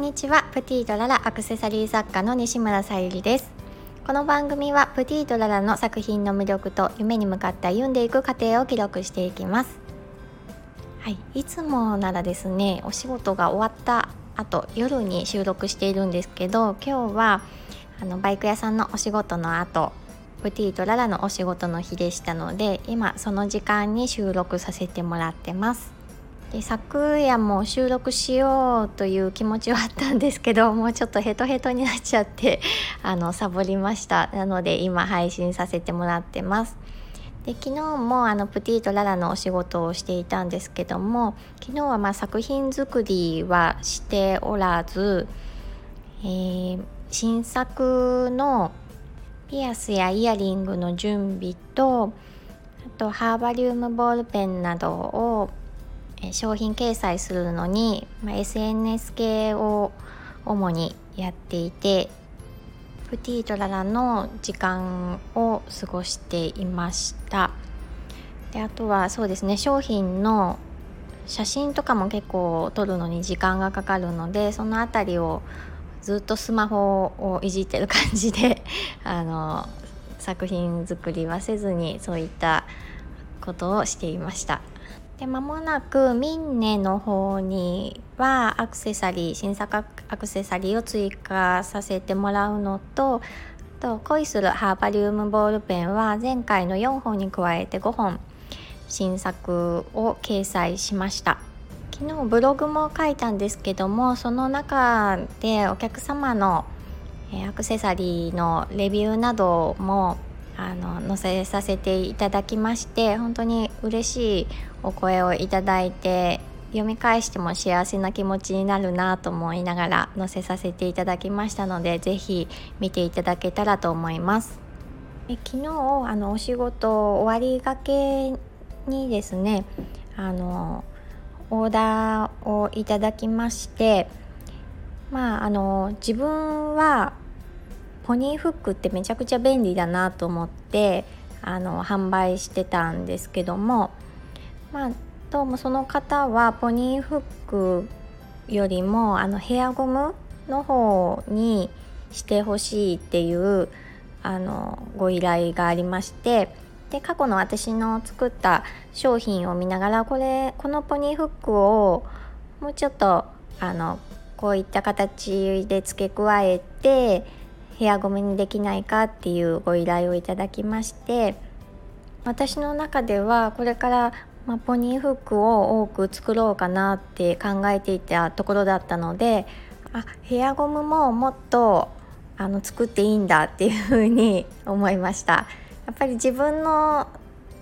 んにちは。プティドララアクセサリー作家の西村さゆりです。この番組はプティドララの作品の魅力と夢に向かって歩んでいく過程を記録していきます。はい、いつもならですねお仕事が終わった後夜に収録しているんですけど今日はあのバイク屋さんのお仕事の後プティとララのお仕事の日でしたので今その時間に収録させてもらってます。で昨夜も収録しようという気持ちはあったんですけどもうちょっとヘトヘトになっちゃって あのサボりました。なので今配信させてもらってます。で昨日もあのプティとララのお仕事をしていたんですけども昨日はま作品作りはしておらず、えー、新作のピアスやイヤリングの準備とあとハーバリウムボールペンなどを商品掲載するのに、まあ、SNS 系を主にやっていてプティートララの時間を過ごしていました。であとはそうですね商品の写真とかも結構撮るのに時間がかかるのでその辺りをずっとスマホをいじってる感じで あの作品作りはせずにそういったことをしていました。で間もなくミンネの方にはアクセサリー新作アクセサリーを追加させてもらうのとあと恋するハーバリウムボールペンは前回の4本に加えて5本新作を掲載しました。昨日ブログも書いたんですけどもその中でお客様のアクセサリーのレビューなどもあの載せさせていただきまして本当に嬉しいお声をいただいて読み返しても幸せな気持ちになるなと思いながら載せさせていただきましたので是非見ていただけたらと思います。え昨日あのお仕事終わりがけにですねあのオーダーをいただきましてまああの自分はポニーフックってめちゃくちゃ便利だなと思ってあの販売してたんですけどもまあどうもその方はポニーフックよりもあのヘアゴムの方にしてほしいっていうあのご依頼がありましてで過去の私の作った商品を見ながらこれこのポニーフックをもうちょっとあのこういった形で付け加えてヘアゴムにできないかっていうご依頼をいただきまして私の中ではこれから、まあ、ポニーフックを多く作ろうかなって考えていたところだったのであヘアゴムももっとあの作っていいんだっていうふうに思いましたやっぱり自分の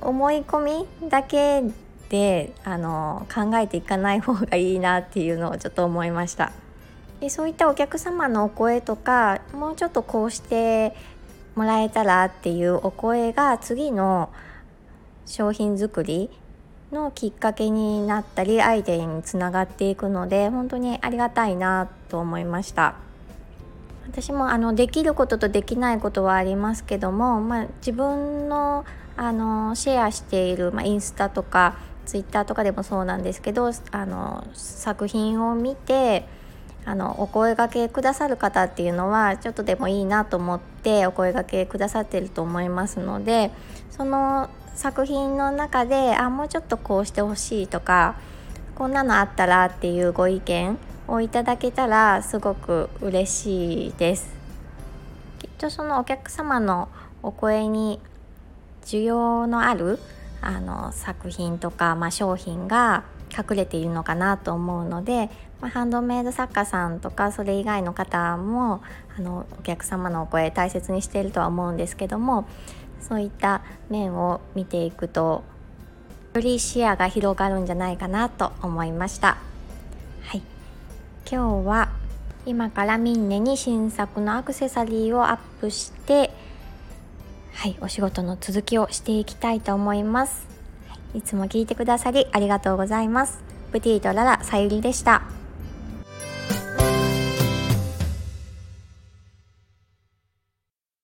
思い込みだけであの考えていかない方がいいなっていうのをちょっと思いました。でそういったお客様のお声とかもうちょっとこうしてもらえたらっていうお声が次の商品作りのきっかけになったりアイデアにつながっていくので本当にありがたいなと思いました。私もあのできることとできないことはありますけども、まあ、自分のあのシェアしている、まあ、インスタとかツイッターとかでもそうなんですけどあの作品を見てあのお声がけくださる方っていうのはちょっとでもいいなと思ってお声がけくださってると思いますのでその作品の中であもうちょっとこうしてほしいとかこんなのあったらっていうご意見をいただけたらすごく嬉しいです。きっとそのお客様のお声に需要のあるあの作品とか、まあ、商品が隠れているのかなと思うので、まあ、ハンドメイド作家さんとかそれ以外の方もあのお客様のお声大切にしているとは思うんですけどもそういった面を見ていくとより視野が広がるんじゃないかなと思いました。はい、今日は今からミンネに新作のアクセサリーをアップしてはいお仕事の続きをしていきたいと思います。いつも聞いてくださりありがとうございます。プティとララさゆりでした。